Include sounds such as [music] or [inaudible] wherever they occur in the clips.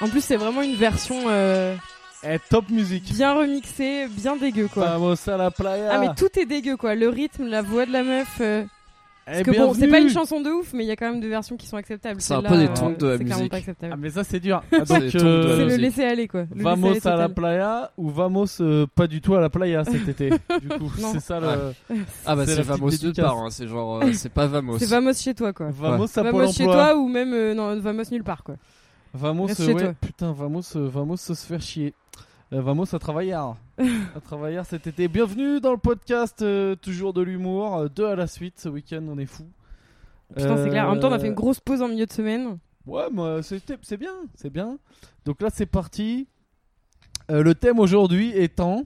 En plus, c'est vraiment une version euh, Eh, top musique. bien remixée, bien dégueu quoi. Vamos a la playa. Ah mais tout est dégueu quoi, le rythme, la voix de la meuf. euh, Parce que bon, c'est pas une chanson de ouf, mais il y a quand même des versions qui sont acceptables. C'est un peu des euh, tons de la c'est clairement musique. pas acceptable. Ah mais ça c'est dur. C'est euh, le laisser aller quoi. Le Vamos à la playa ou vamos euh, pas du tout à la playa cet été. du [laughs] coup, c'est ça le. Ah bah C'est Vamos dédicace. part, hein, c'est genre, euh, c'est pas Vamos. C'est Vamos chez toi quoi. Vamos à Vamos chez toi ou même euh, non, Vamos nulle part quoi. Vamos, euh, ouais, toi. putain, vamos, euh, vamos se faire chier. Euh, vamos à travailler. à travailler cet été. Bienvenue dans le podcast euh, toujours de l'humour, euh, deux à la suite. Ce week-end, on est fou. Putain, c'est clair. En même temps, on a fait Euh, une grosse pause en milieu de semaine. Ouais, moi, c'était- c'est bien, c'est bien. Donc là, c'est parti. Euh, le thème aujourd'hui étant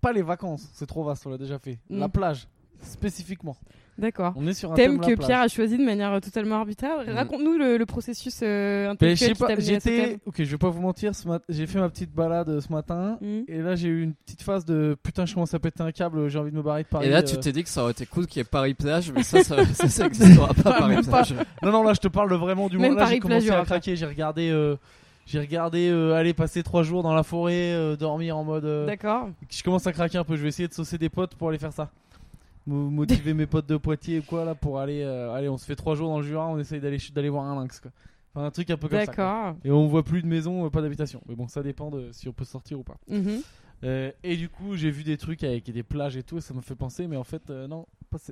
pas les vacances, c'est trop vaste, on l'a déjà fait. Mm. La plage, spécifiquement. D'accord. On est sur un Thème thème, que. Pierre a choisi de manière euh, totalement arbitraire. Mm. Raconte-nous le, le processus euh, intellectuel qui t'a amené à ce j'étais. thème. Ok, je vais pas vous mentir, mat- j'ai fait ma petite balade euh, ce matin. Mm. Et là, j'ai eu une petite phase de putain, je commence à péter un câble, j'ai envie de me barrer de Paris. Et là, euh. tu t'es dit que ça aurait été cool qu'il y ait Paris plage, mais ça, ça, [laughs] ça, ça existera pas Paris plage. Non, non, là, je te parle vraiment du moment. Là, j'ai commencé plage, à craquer. J'ai regardé. euh, J'ai regardé euh, aller passer trois jours dans la forêt, euh, dormir en mode. euh, D'accord. je commence à craquer un peu. Je vais essayer de saucer des potes pour aller faire ça. Mo- Motiver mes potes de Poitiers ou quoi là pour aller. euh, allez, on se fait trois jours dans le Jura, on essaye d'aller d'aller voir un lynx quoi. Enfin, un truc un peu comme ça. quoi. D'accord. Et on voit plus de maison, euh, pas d'habitation. Mais bon, ça dépend de si on peut sortir ou pas. Mhm. Euh, et du coup, j'ai vu des trucs avec des plages et tout, et ça me fait penser, mais en fait, euh, non,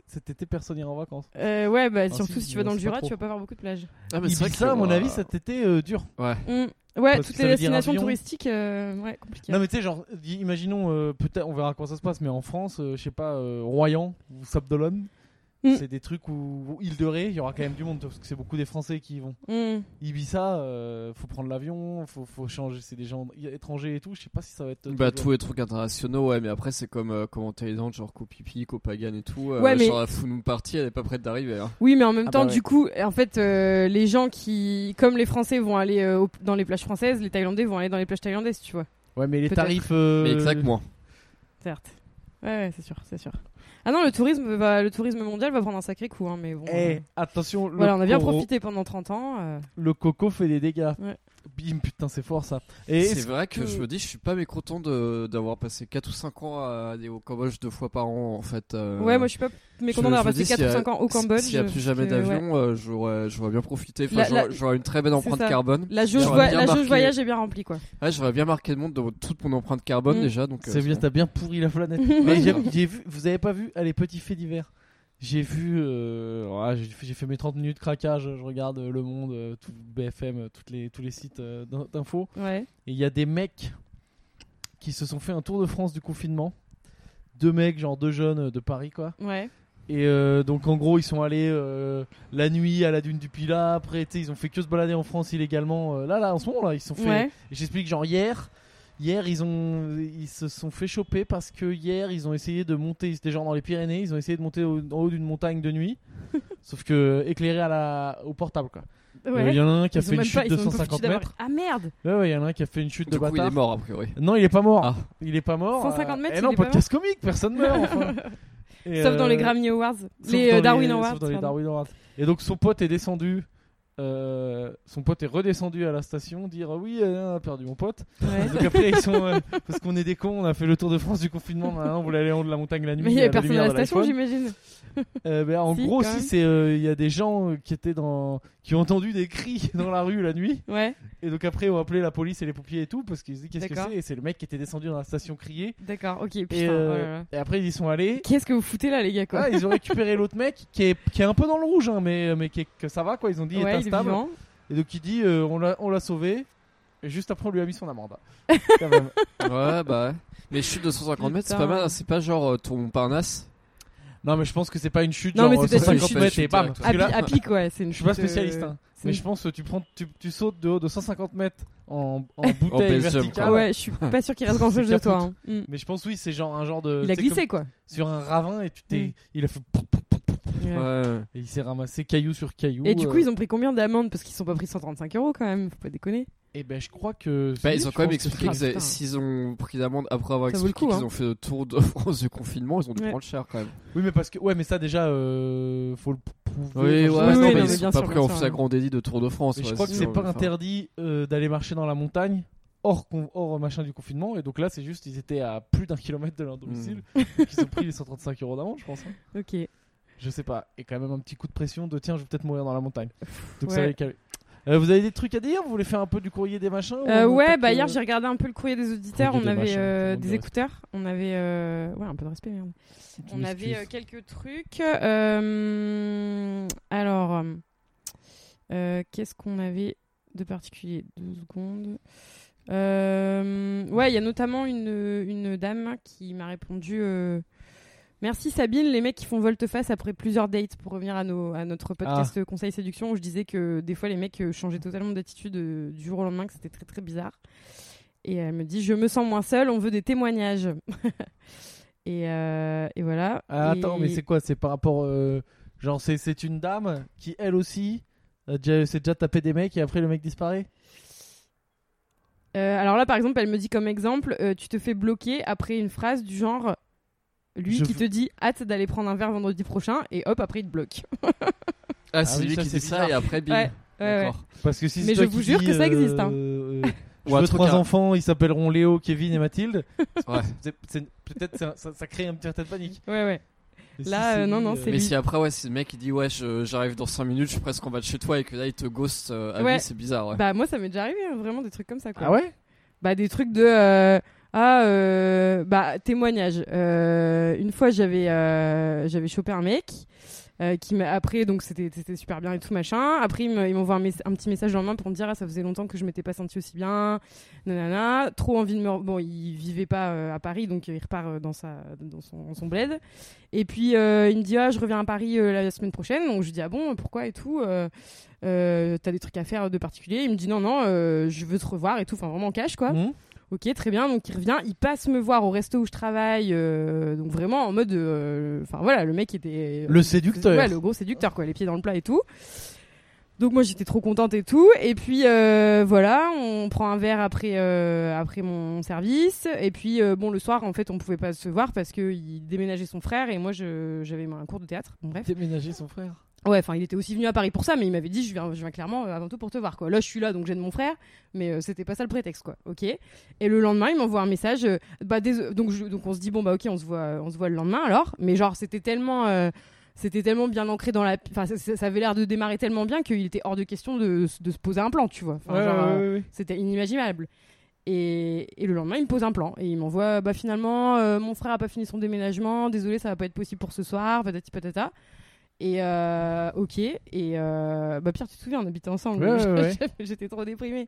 cet été, personne ira en vacances. Euh, ouais, bah, Ah, surtout si, si tu vas dans le Jura, trop. tu vas pas voir beaucoup de plages. Ah, mais c'est vrai Ibiza, que, à mon euh, avis, cet été, euh, dur. Ouais. Mm. Ouais, Parce toutes les destinations touristiques, euh, ouais, compliqué. Non, mais tu sais, genre, imaginons, euh, peut-être, on verra comment ça se passe, mais en France, euh, je sais pas, euh, Royan ou Sabdolone, Mm. c'est des trucs où, où île de Ré, il y aura quand même du monde, parce que c'est beaucoup des Français qui y vont. Mm. Ibiza, euh, faut prendre l'avion, faut, faut changer, c'est des gens étrangers et tout, je sais pas si ça va être. Bah tout- tous les trucs internationaux ouais mais après c'est comme euh, comment dans genre Copipi, Copagan et tout euh, Ouais, mais- genre la Founou party elle est pas prête d'arriver hein. Oui, mais en même Ah temps, bah ouais. du coup, en fait, euh, les gens qui, comme les Français vont aller euh, dans les plages françaises, les Thaïlandais vont aller dans les plages thaïlandaises, tu vois. Ouais, mais les tarifs. euh, mais exactement Certes. Ouais, ouais, c'est sûr, c'est sûr. Ah non, le tourisme va, le tourisme mondial va prendre un sacré coup, hein, mais bon. Eh, euh, attention, voilà, on a bien coro- profité pendant 30 ans. euh. le coco fait des dégâts. Ouais. Bim, putain, c'est fort ça. Et c'est vrai que, que- je me dis je suis pas mécontent de d'avoir passé 4 ou 5 ans à aller au Cambodge deux fois par an en fait euh, Ouais, moi je suis pas mécontent d'avoir passé dis, 4 s'il y ou a- 5 ans au Cambodge. S'il y a plus jamais que, ouais. d'avion, euh, j'aurais, bien profité. Enfin, La- j'aurais, une très belle empreinte carbone. La jauge, la marqué- voyage est bien remplie, quoi. Ouais, j'aurais bien marqué le monde de toute mon empreinte carbone Mm. déjà. Donc, euh, C'est bien, t'as bien pourri la planète. [laughs] Mais j'ai j'ai vu, vous avez pas vu Allez, petit fait divers. J'ai vu, euh, ouais, j'ai fait- mes 30 minutes craquage. Je regarde euh, Le Monde, euh, tout BFM, toutes les, tous les sites d'in- d'infos. Ouais. Et il y a des mecs qui se sont fait un tour de France du confinement. Deux mecs, genre deux jeunes de Paris, quoi. Ouais. Et euh, donc en gros ils sont allés euh, la nuit à la dune du Pilat. Après ils ont fait que se balader en France illégalement. euh, là là en ce moment là ils se sont fait. Ouais. J'explique genre hier. Hier ils ont ils se sont fait choper parce que hier ils ont essayé de monter. C'était genre dans les Pyrénées. Ils ont essayé de monter au- en haut d'une montagne de nuit. [laughs] Sauf que éclairé à la au portable quoi. Euh, Il Ouais. y en a un qui a Ils fait une pas- chute de ont même pas foutu 150 d'avoir- mètres. Ah merde Ouais ouais il y en a un qui a fait une chute Du de coup, il bâtard. est mort a priori. Non il est pas mort. Ah. Il est pas mort. 150 euh, mètres, eh il non pas podcast comique personne [laughs] meurt. enfin. Et, Sauf dans euh, les Grammy Awards. Euh, Darwin sauf Awards. dans les. Darwin Awards. Et donc son pote est descendu. Euh, son pote est redescendu à la station dire ah oui on a perdu mon pote Ouais. donc après ils sont euh, parce qu'on est des cons on a fait le tour de France du confinement on voulait aller en haut de la montagne la nuit Mais il y avait la personne à la station, j'imagine. Euh, ben, en Si, gros même. c'est il y a des gens qui étaient dans qui ont entendu des cris [laughs] dans la rue la nuit Ouais, et donc après ils ont appelé la police et les pompiers et tout parce qu'ils se disent qu'est-ce que c'est? Et c'est le mec qui était descendu dans la station crier d'accord, ok. Putain, et, oh et après ils y sont allés Qu'est-ce que vous foutez là, les gars, quoi? Ah, ils ont récupéré l'autre mec qui est, qui est un peu dans le rouge, hein, mais, mais qui est- que ça va quoi. Ils ont dit Ouais, vivant. et donc il dit euh, on l'a on l'a sauvé. Et juste après on lui a mis son amende. [laughs] Quand même. Ouais, bah ouais. Mais chute de 150 mètres, c'est pas mal. C'est pas genre euh, ton Parnasse. non mais je pense que c'est pas une chute Non, genre mais c'est peut-être 150 une mètres chute et bam. À, là, à pic, ouais. c'est une je suis pas chute, euh, spécialiste, hein, mais une- je pense que tu prends tu, tu sautes de haut de 150 mètres en, en [laughs] bouteille verticale. Ah ouais, je suis pas sûr qu'il reste grand chose de [laughs] toi. hein. Mm. Mais je pense oui c'est genre un genre de. Il a glissé, quoi. sur un ravin et tu t'es Mm. il a fait Ouais. Et il s'est ramassé caillou sur caillou. Et du coup, euh, ils ont pris combien d'amendes Parce qu'ils sont pas pris 135 euros quand même, faut pas déconner. Et ben je crois que. Bah, ils ont quand même que expliqué putain. s'ils ont pris l'amende après avoir expliqué qu'ils hein. ont fait le tour de [laughs] France du confinement, ils ont dû Ouais. prendre cher quand même. Oui, mais parce que ouais, mais ça déjà, euh, faut le, trouver. Oui, ouais, non, mais non, ils mais sont bien pas pris en sûr. flagrant délit de Tour de France. Je crois que c'est pas interdit euh, d'aller marcher dans la montagne hors, hors machin du confinement. Et donc là, c'est juste, ils étaient à plus d'un kilomètre de leur domicile. Donc ils ont pris les 135 euros d'amende, je pense. hein. Ok. Je sais pas. Et quand même un petit coup de pression de tiens, je vais peut-être mourir dans la montagne. Donc Ouais. Euh, vous avez des trucs à dire? Vous voulez faire un peu du courrier des machins ou Euh, ouais, bah euh, hier j'ai regardé un peu le courrier des auditeurs. Courrier on des avait machins, euh, des écouteurs. On avait euh, ouais un peu de respect merde. On avait euh, quelques trucs. Euh, alors, euh, qu'est-ce qu'on avait de particulier? Deux secondes. Euh, ouais, il y a notamment une, une dame qui m'a répondu. Euh, Merci Sabine, les mecs qui font volte-face après plusieurs dates pour revenir à, nos, à notre podcast Conseil Séduction où je disais que des fois les mecs euh, changeaient totalement d'attitude euh, du jour au lendemain, que c'était très très bizarre. Et elle me dit Je me sens moins seule, on veut des témoignages. [laughs] et, euh, et voilà. Ah, attends, mais c'est quoi? C'est par rapport. euh, genre, c'est, une dame qui, elle aussi, a déjà, s'est déjà tapé des mecs et après le mec disparaît? Euh, alors là, par exemple, elle me dit comme exemple, euh, tu te fais bloquer après une phrase du genre, lui Je qui te dit hâte d'aller prendre un verre vendredi prochain, et hop, après il te bloque. [laughs] Ah, c'est oui, lui ça, qui c'est dit ça bizarre. et après, bim. Ouais, ouais. D'accord. Parce que si c'est Mais toi je qui vous jure dis, que ça existe, hein. euh, [laughs] je Ou un veux truc trois à- enfants, ils s'appelleront Léo, Kevin et Mathilde. [laughs] Ouais. C'est- c'est- peut-être ça, ça, ça crée une certaine panique. Ouais, ouais. Et Là, euh, non, non, euh, c'est Mais lui. si après, ouais, si le mec il dit ouais, je- j'arrive dans 5 minutes, je suis presque en bas de chez toi et que là il te ghost euh, à Ouais. vie, c'est bizarre, ouais. Bah, moi, ça m'est déjà arrivé, hein, vraiment des trucs comme ça, quoi. Ah ouais? Bah, des trucs de. euh, Ah, bah, témoignage. Euh, une fois, j'avais euh, j'avais chopé un mec. qui m'a après donc c'était c'était super bien et tout machin après il me- il m'envoie un, un petit message dans la main pour me dire ah, ça faisait longtemps que je m'étais pas senti aussi bien nanana trop envie de me bon il vivait pas à Paris donc il repart dans sa dans son, dans son bled et puis il me dit ah je reviens à Paris la semaine prochaine donc je dis ah bon pourquoi et tout t'as des trucs à faire de particulier? Il me dit non non je veux te revoir et tout enfin vraiment en cash quoi Mhm. Ok, très bien. Donc il revient, il passe me voir au resto où je travaille. euh, donc vraiment en mode, euh, enfin voilà, le mec était Le séducteur. Ouais, le gros séducteur quoi, les pieds dans le plat et tout. Donc moi j'étais trop contente et tout. Et puis euh, voilà, on prend un verre après euh, après mon service. Et puis euh, bon le soir en fait on pouvait pas se voir parce que il déménageait son frère et moi je j'avais un cours de théâtre. Bon, bref. Déménager son frère. Ouais, enfin, il était aussi venu à Paris pour ça, mais il m'avait dit, je viens, je viens clairement euh, avant tout pour te voir, quoi. Là, je suis là, donc j'aide mon frère, mais euh, c'était pas ça le prétexte, quoi. Ok. Et le lendemain, il m'envoie un message. euh, bah, donc, je- donc on se dit, bon, bah, ok, on se voit, on se voit le lendemain, alors. Mais genre, c'était tellement, euh, c'était tellement bien ancré dans la, enfin, ça, avait l'air de démarrer tellement bien qu'il était hors de question de, de se poser un plan, tu vois. Enfin, Ouais, genre, ouais, euh, ouais, ouais. c'était inimaginable. Et, et le lendemain, il me pose un plan et il m'envoie bah finalement euh, mon frère a pas fini son déménagement, désolé ça va pas être possible pour ce soir, patati patata. Et euh, ok et euh, bah Pierre tu te souviens on habitait ensemble, Ouais, ouais, ouais. [laughs] j'étais trop déprimée.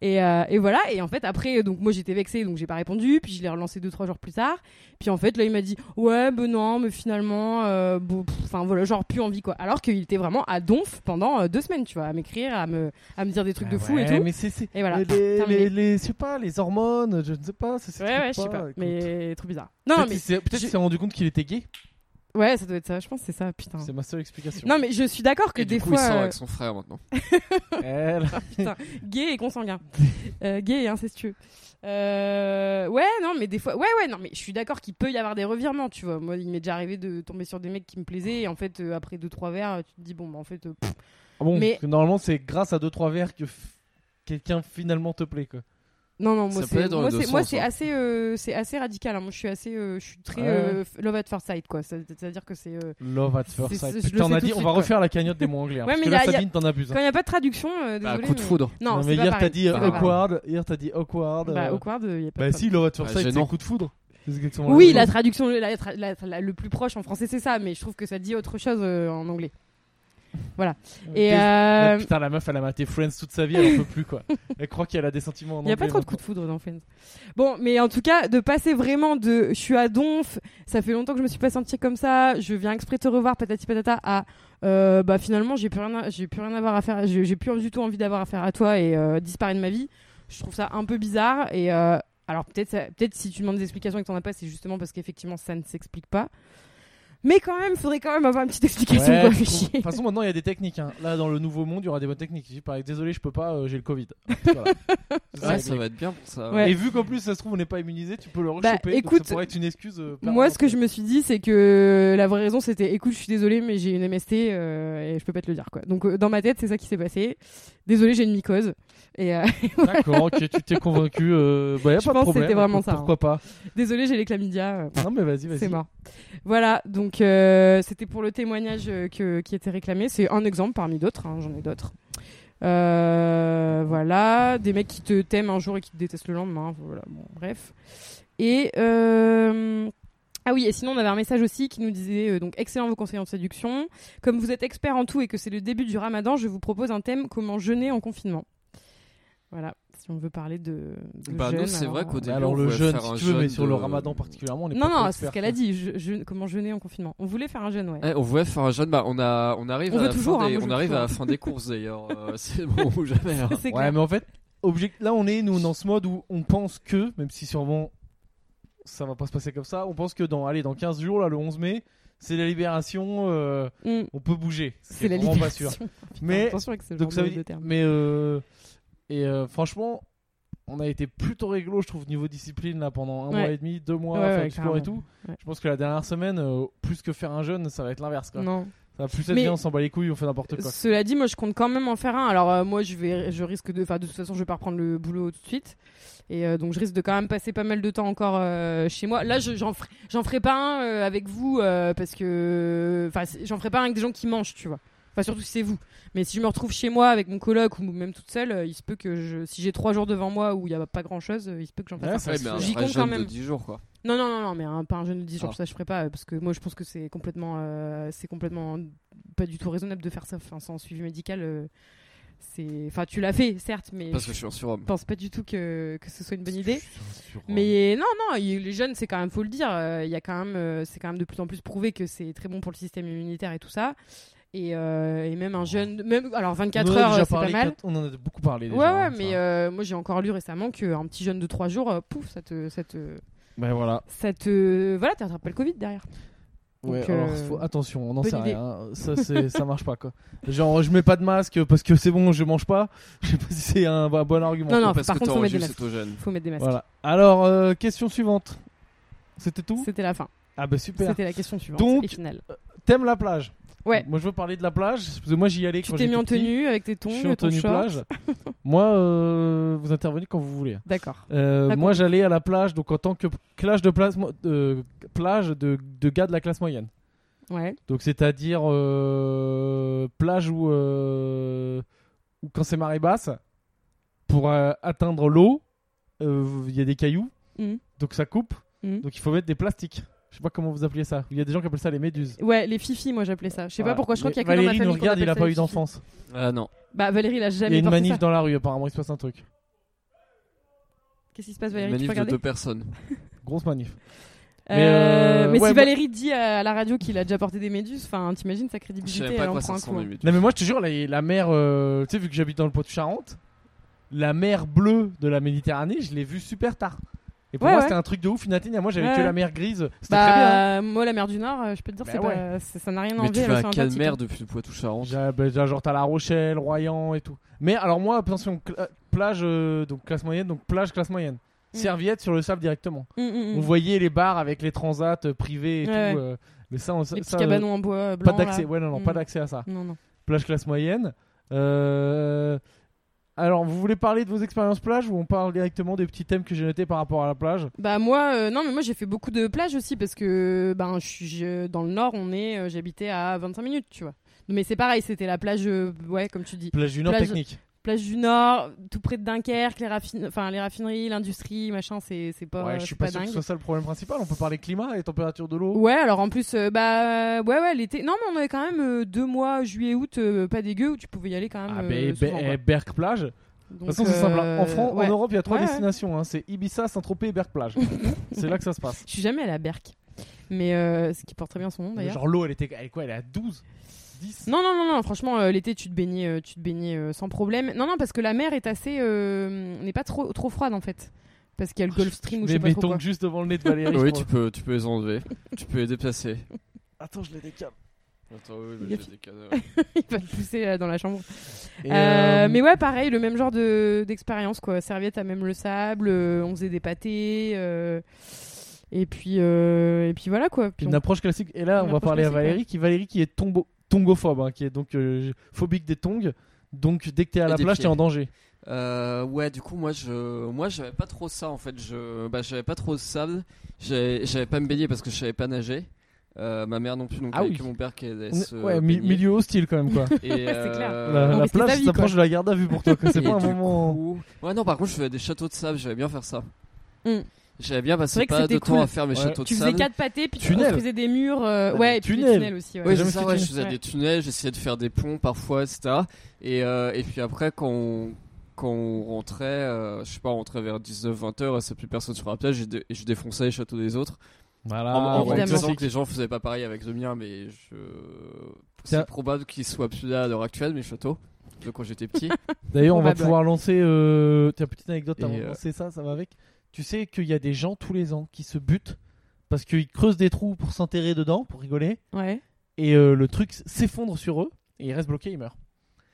Et, euh, et voilà et en fait après donc moi j'étais vexée donc j'ai pas répondu puis je l'ai relancé deux trois jours plus tard puis en fait là il m'a dit ouais ben non mais finalement euh, enfin voilà genre plus envie quoi alors qu'il était vraiment à donf pendant euh, deux semaines tu vois à m'écrire à me à me dire des trucs de Ah fou et tout. Mais c'est, Et voilà, Les, les, les- je sais pas, les hormones, je ne sais pas. Ça, Ouais, ouais, je sais pas. écoute. Mais trop bizarre. Non, peut-être mais. peut-être qu'il s'est rendu compte qu'il était gay. Ouais, ça doit être ça. Je pense que c'est ça, putain. C'est ma seule explication. Non, mais je suis d'accord que Et des du coup, fois. il sort euh, avec son frère maintenant. [laughs] Elle- gay et consanguin. Euh, gay et incestueux. Euh, ouais, non, mais des fois. Ouais, ouais, non, mais je suis d'accord qu'il peut y avoir des revirements, tu vois. Moi, il m'est déjà arrivé de tomber sur des mecs qui me plaisaient et en fait, euh, après 2-3 verres, tu te dis, bon, bah en fait. euh, pff. Ah bon, Mais- parce que normalement, c'est grâce à 2-3 verres que f- quelqu'un finalement te plaît. Quoi. Non, non, moi, c'est moi, moi, hein. assez, euh, c'est assez radical. hein. Moi, je suis assez. euh, je suis très Ouais, euh, love at first sight, quoi. C'est-à-dire que c'est. euh, Love at first sight. c'est- je Putain, le on sais a tout dit, on va refaire la cagnotte des mots anglais. Ouais, parce mais que y a- là, y a- Sabine, t'en abuses. hein. Quand il n'y a pas de traduction, Bah, coup de mais- foudre. Non, mais hier, t'as dit awkward. Hier, t'as dit awkward. Bah, awkward, il y a pas Bah, si, love at first Bah, sight, c'est coup de foudre. Oui, la traduction la, la- la- la- le plus proche en français, c'est ça, mais je trouve que ça dit autre chose euh, en anglais. Voilà. Et euh, Putain, la meuf, elle a maté Friends toute sa vie, elle en peut plus, quoi. [laughs] Elle croit qu'elle a des sentiments en il n'y a pas trop de coups de foudre dans Friends. Bon, mais en tout cas, de passer vraiment de je suis à Donf, ça fait longtemps que je me suis pas sentie comme ça, je viens exprès te revoir, patati patata, à euh, bah finalement, j'ai plus rien à, j'ai plus rien à avoir à faire, j'ai plus du tout envie d'avoir affaire à toi et euh, disparaître de ma vie. Je trouve ça un peu bizarre et euh, alors peut-être peut-être si tu demandes des explications et que t'en as pas, c'est justement parce qu'effectivement ça ne s'explique pas. Mais quand même, faudrait quand même avoir une petite explication. Ouais, quoi, faut- fais De chier. toute façon, maintenant il y a des techniques. hein. Là, dans le nouveau monde, il y aura des bonnes techniques. Je dis pareil, désolé, je peux pas, euh, j'ai le Covid. [laughs] Voilà. Ouais, ça va être bien pour ça. Ouais. Et vu qu'en plus, ça se trouve, on n'est pas immunisé, tu peux le Bah, rechoper. donc ça pourrait être une excuse. euh, Moi, ce que je me suis dit, c'est que la vraie raison, c'était écoute, je suis désolée, mais j'ai une MST euh, et je peux pas te le dire. quoi. Donc, euh, dans ma tête, c'est ça qui s'est passé. Désolée, j'ai une mycose. Et euh, [laughs] D'accord, ok, tu t'es convaincu. Euh... Bah, y a Je pas de pense que problème. c'était vraiment ça, hein. Pourquoi pas désolée, j'ai les chlamydia. euh, Non, mais vas-y, vas-y. c'est mort. Voilà, donc euh, c'était pour le témoignage que, qui était réclamé. C'est un exemple parmi d'autres, hein, j'en ai d'autres. Voilà, des mecs qui te t'aiment un jour et qui te détestent le lendemain. Voilà, bon, bref. Et ah oui, et sinon on avait un message aussi qui nous disait euh, donc excellent vos conseils en séduction. Comme vous êtes expert en tout et que c'est le début du Ramadan, je vous propose un thème comment jeûner en confinement. Voilà, si on veut parler de, de Bah, nous, c'est vrai alors, qu'au euh, début, alors, on le voulait jeûne, faire si un tu veux, mais jeûne sur le ramadan particulièrement, on est Non, pas non, c'est ce qu'elle a dit. je- je- comment jeûner en confinement On voulait faire un jeûne, ouais. Eh, on voulait faire un jeûne, bah, on, a, on arrive, On à, la toujours, fin hein, des, on arrive à la fin des courses d'ailleurs. euh, [laughs] c'est moment ou jamais. hein. Ouais, clair. mais en fait, object... là, on est, nous, dans ce mode où on pense que, même si sûrement ça va pas se passer comme ça, on pense que dans, allez, dans 15 jours, là, le 11 mai, c'est la libération, euh, Mm. on peut bouger. C'est la libération. pas sûr. [laughs] Mais- attention avec ce Donc genre ça de, veut dire, de termes. mais euh, et euh, franchement, on a été plutôt réglo, je trouve, niveau discipline là pendant un Ouais. mois et demi, deux mois, Ouais, ouais, du sport et tout. Je pense que la dernière semaine, euh, plus que faire un jeûne, ça va être l'inverse. quoi. Non. Ça va plus être bien, on s'en bat les couilles, on fait n'importe quoi. Cela dit, moi, je compte quand même en faire un. Alors, euh, moi, je vais, je risque de, enfin, de toute façon, je vais pas reprendre le boulot tout de suite. Et euh, donc, je risque de quand même passer pas mal de temps encore euh, chez moi. Là, je- j'en ferai, j'en ferai pas un euh, avec vous parce que, enfin, j'en ferai pas un avec des gens qui mangent, tu vois. Enfin, surtout si c'est vous. Mais si je me retrouve chez moi avec mon coloc ou même toute seule, euh, il se peut que je, si j'ai trois jours devant moi où il y a pas grand chose, il se peut que j'en fasse Ouais, un. J'y compte quand de même. 10 jours quoi. Non, non, non, non, mais un, pas un jeûne de 10 jours, Ah. ça je ferai pas, euh, parce que moi je pense que c'est complètement, euh, c'est complètement pas du tout raisonnable de faire ça, enfin, sans suivi médical. euh, c'est, enfin, tu l'as fait, certes, mais Parce que je suis un surhomme. pense pas du tout que, que ce soit une bonne idée. Mais non, non, les jeunes, c'est quand même, faut le dire, euh, il y a quand même, euh, c'est quand même de plus en plus prouvé que c'est très bon pour le système immunitaire et tout ça. Et, euh, et même un jeune, même, alors 24 On en a heures, déjà euh, c'est pas parlé, mal. On en a beaucoup parlé déjà. Ouais, hein, ouais, mais ça. euh, moi j'ai encore lu récemment qu'un petit jeune de 3 jours, euh, pouf, ça te, ça te, Ben voilà. ça te, voilà, t'attrapes pas le Covid derrière. Ouais, Donc, alors euh, faut- attention, on n'en sait idée. rien. hein. Ça, c'est- ça marche pas quoi. Genre, je mets pas de masque parce que c'est bon, je mange pas. [laughs] Je sais pas si c'est un bon bon argument. Non, non, parce par que contre, faut mettre des masques. Faut mettre des masques. Voilà. Alors, euh, question suivante. C'était tout? C'était la fin. Ah bah super. C'était la question suivante Donc, et finale. T'aimes la plage? Ouais. Moi, je veux parler de la plage parce que moi, j'y allais Tu quand t'es mis en petit. tenue avec tes tongs, Je suis en tenue plage. [laughs] moi, euh, vous intervenez quand vous voulez. D'accord. Euh, Raconte. moi, j'allais à la plage, donc en tant que clash de place, euh, plage de, de gars de la classe moyenne. Ouais. Donc c'est-à-dire plage où, où quand c'est marée basse, pour atteindre l'eau, il y a des cailloux, Mhm. donc ça coupe, Mhm. donc il faut mettre des plastiques. Je sais pas comment vous appelez ça. Il y a des gens qui appellent ça les méduses. Ouais, les fifis, moi j'appelais ça. Je sais pas pourquoi, je crois qu'il y a que dans ma Valérie famille nous qu'on regarde, il appelle a ça pas les eu fifis. d'enfance. Ah non. Bah Valérie, il a Il y jamais a une porté manif ça. dans la rue, apparemment il se passe un truc. Qu'est-ce qui se passe Une Valérie Tu peux manif de regarder deux personnes. [laughs] Grosse manif. Euh, Mais, euh, mais ouais, si moi- Valérie dit à la radio qu'il a déjà porté des méduses, enfin, t'imagines sa Je crédibilité, pas à elle en quoi ça prend un coup. ressemble. hein. mais tu- Non mais moi je te jure, la, la mer, euh, tu sais vu que j'habite dans le Poitou-Charentes, la mer bleue de la Méditerranée, je l'ai vue super tard. Et pour Ouais, moi ouais. c'était un truc de ouf, Inatina. Moi j'avais Ouais, que la mer grise. C'était très bien. hein. Bah, moi, la mer du Nord, euh, je peux te dire, Bah pas, c'est- ça n'a rien Mais tu à vas à l'océan quelle Atlantique, mer depuis le Poitou-Charentes J'ai- bah, déjà, genre t'as La Rochelle, Royan et tout. Mais alors moi, attention, plage, euh, donc classe moyenne, donc plage classe moyenne. Mm. Serviette sur le sable directement. Hum, hum. On voyait les bars avec les transats euh, privés et Ouais, tout. ouais. euh, mais ça, on, ça Les petits ça, euh, cabanons en bois euh, pas blanc. d'accès. Ouais, non, non, Mm. pas d'accès à ça. Non, non. Plage classe moyenne. Euh, Alors, vous voulez parler de vos expériences plage ou on parle directement des petits thèmes que j'ai notés par rapport à la plage? Bah moi euh, non mais moi j'ai fait beaucoup de plages aussi parce que ben je suis je- dans le nord on est euh, j'habitais à 25 minutes tu vois. Mais c'est pareil c'était la plage euh, ouais comme tu dis. Plage du Nord Plage- technique. Plage du nord tout près de Dunkerque les raffin- enfin les raffineries l'industrie machin c'est pas ouais, je suis pas, pas sûr que ce soit ça le problème principal. On peut parler climat et température de l'eau. ouais alors en plus euh, bah ouais ouais l'été non mais on avait quand même euh, deux mois juillet août euh, pas dégueu où tu pouvais y aller quand même Ah, euh, ben, souvent, quoi. eh, Berck plage. De toute façon, c'est simple. hein. En, euh, France, ouais. en Europe, il y a trois Ouais, ouais. destinations. hein. C'est Ibiza, Saint-Tropez et Berck plage. [laughs] c'est là que ça se passe. je suis jamais allée à Berck mais euh, ce qui porte très bien son nom d'ailleurs Genre l'eau, elle était elle est quoi Elle est à 12 10 Non, non, non, non, franchement, euh, l'été, tu te baignais, euh, tu te baignais euh, sans problème. Non, non, parce que la mer est assez. euh, n'est pas trop, trop froide en fait. Parce qu'il y a le Gulf Stream ou je Mais sais pas trop mettons quoi. juste devant le nez de Valérie. Oui, tu peux, tu peux les enlever. tu peux les déplacer. [laughs] Attends, je les décale. Attends, oui, Il j'ai des cadavres. il va te pousser dans la chambre. Euh, euh, mais ouais, pareil, le même genre de d'expérience quoi. Serviette à même le sable, euh, on faisait des pâtés, euh, et puis euh, et puis voilà quoi. Puis Une on- approche classique. Et là, on va parler à Valérie, qui Valérie qui est tombo- tongophobe, hein, qui est donc euh, phobique des tongs. Donc dès que t'es à Et la plage, pieds. t'es en danger. Euh, ouais, du coup, moi, je, moi, j'avais pas trop ça en fait. Je, bah, j'avais pas trop de sable. J'avais j'avais pas me baigner parce que je savais pas nager. Euh, ma mère non plus, donc Ah avait oui. mon père qui allait se ouais, mi- milieu hostile quand même quoi. [laughs] Et, C'est clair. euh, la Non, la plage vie, s'approche quoi. de la garde à vue pour toi. que C'est et pas un moment. coup- Ouais, non, par contre, je faisais des châteaux de sable. J'aimais bien faire ça. Mm. J'avais bien C'est passé vrai que pas de c'était temps cool. à faire mes Ouais. châteaux de Tu faisais sable. quatre pâtés, puis tu Tunnel. construisais des murs, euh, ouais, des et puis des tunnels. aussi. Ouais. Ouais, jamais c'est ça, fait ouais, tunnel. je faisais Ouais. des tunnels, j'essayais de faire des ponts parfois, etc. Et, euh, et puis après, quand on, quand on rentrait, euh, je sais pas, on rentrait vers 19-20 heures, et plus personne sur la plage, et, et je défonçais les châteaux des autres. Voilà. en en disant que les gens faisaient pas pareil avec le mien, mais je... C'est probable qu'ils soient plus là à l'heure actuelle, mes châteaux, de quand j'étais petit. D'ailleurs, on va pouvoir lancer. Euh... Tiens, petite anecdote avant de euh, lancer ça, ça va avec? Tu sais qu'il y a des gens tous les ans qui se butent parce qu'ils creusent des trous pour s'enterrer dedans, pour rigoler. Ouais. Et euh, le truc s'effondre sur eux et ils restent bloqués, ils meurent.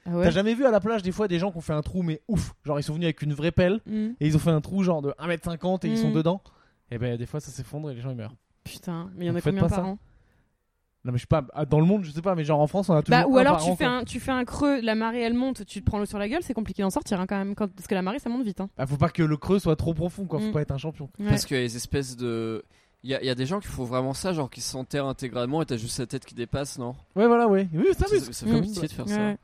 Ah T'as jamais vu à la plage des fois des gens qui ont fait un trou, mais ouf Genre ils sont venus avec une vraie pelle Mm. et ils ont fait un trou genre de 1m50 et ils sont Mhm. dedans. Et ben des fois ça s'effondre et les gens ils meurent. Putain, mais il y en a combien par an? Non mais je sais pas, ah, dans le monde je sais pas, mais genre en France on a toujours Bah, ou un alors tu fais, un, tu fais un creux, la marée elle monte, tu te prends l'eau sur la gueule, c'est compliqué d'en sortir hein, quand même, quand- parce que la marée ça monte vite. Hein. Ah, faut pas que le creux soit trop profond quoi, faut Mm. pas être un champion. Ouais. Parce qu'il y a des espèces de... Il y a, il y a des gens qui font vraiment ça, genre qui s'enterrent intégralement et t'as juste sa tête qui dépasse, non? Ouais voilà ouais. Oui, ça, ça, mais- ça, fait Mm. pitié de faire ça.